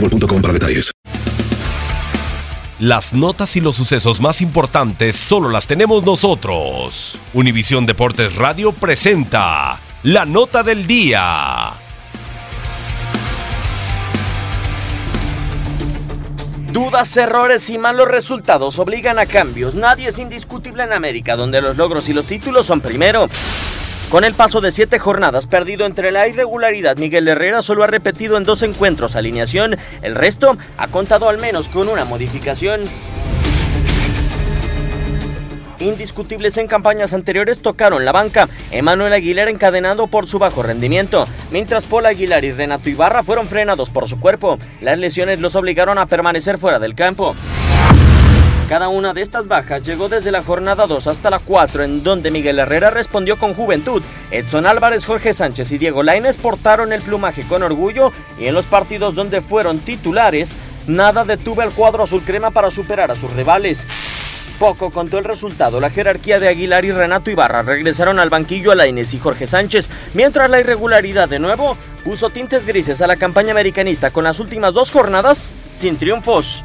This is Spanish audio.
boostmobile.com para detalles. Las notas y los sucesos más importantes solo las tenemos nosotros. Univisión Deportes Radio presenta la nota del día. Dudas, errores y malos resultados obligan a cambios. Nadie es indiscutible en América, donde los logros y los títulos son primero. Con el paso de siete jornadas perdido entre la irregularidad, Miguel Herrera solo ha repetido en dos encuentros alineación, el resto ha contado al menos con una modificación. Indiscutibles en campañas anteriores tocaron la banca, Emanuel Aguilar encadenado por su bajo rendimiento, mientras Paul Aguilar y Renato Ibarra fueron frenados por su cuerpo. Las lesiones los obligaron a permanecer fuera del campo. Cada una de estas bajas llegó desde la jornada 2 hasta la 4, en donde Miguel Herrera respondió con juventud. Edson Álvarez, Jorge Sánchez y Diego Lainez portaron el plumaje con orgullo y en los partidos donde fueron titulares, nada detuvo al cuadro azul crema para superar a sus rivales. Poco contó el resultado. La jerarquía de Aguilar y Renato Ibarra regresaron al banquillo a Lainez y Jorge Sánchez, mientras la irregularidad de nuevo puso tintes grises a la campaña americanista con las últimas dos jornadas sin triunfos.